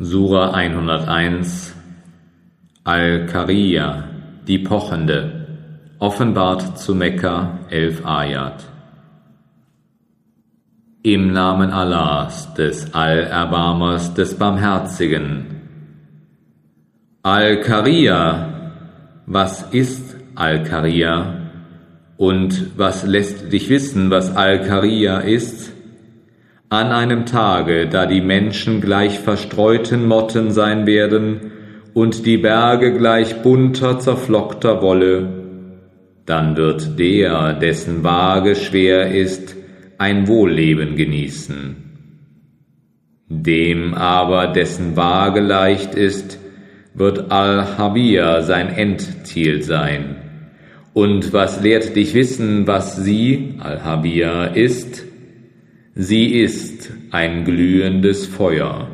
Sura 101 Al-Kariya, die Pochende, offenbart zu Mekka, 11 Ayat. Im Namen Allahs, des Allerbarmers, des Barmherzigen. Al-Kariya, was ist Al-Kariya? Und was lässt dich wissen, was Al-Kariya ist? An einem Tage, da die Menschen gleich verstreuten Motten sein werden und die Berge gleich bunter, zerflockter Wolle, dann wird der, dessen Waage schwer ist, ein Wohlleben genießen. Dem aber, dessen Waage leicht ist, wird Al-Habir sein Endziel sein. Und was lehrt dich wissen, was sie, Al-Habir, ist? Sie ist ein glühendes Feuer.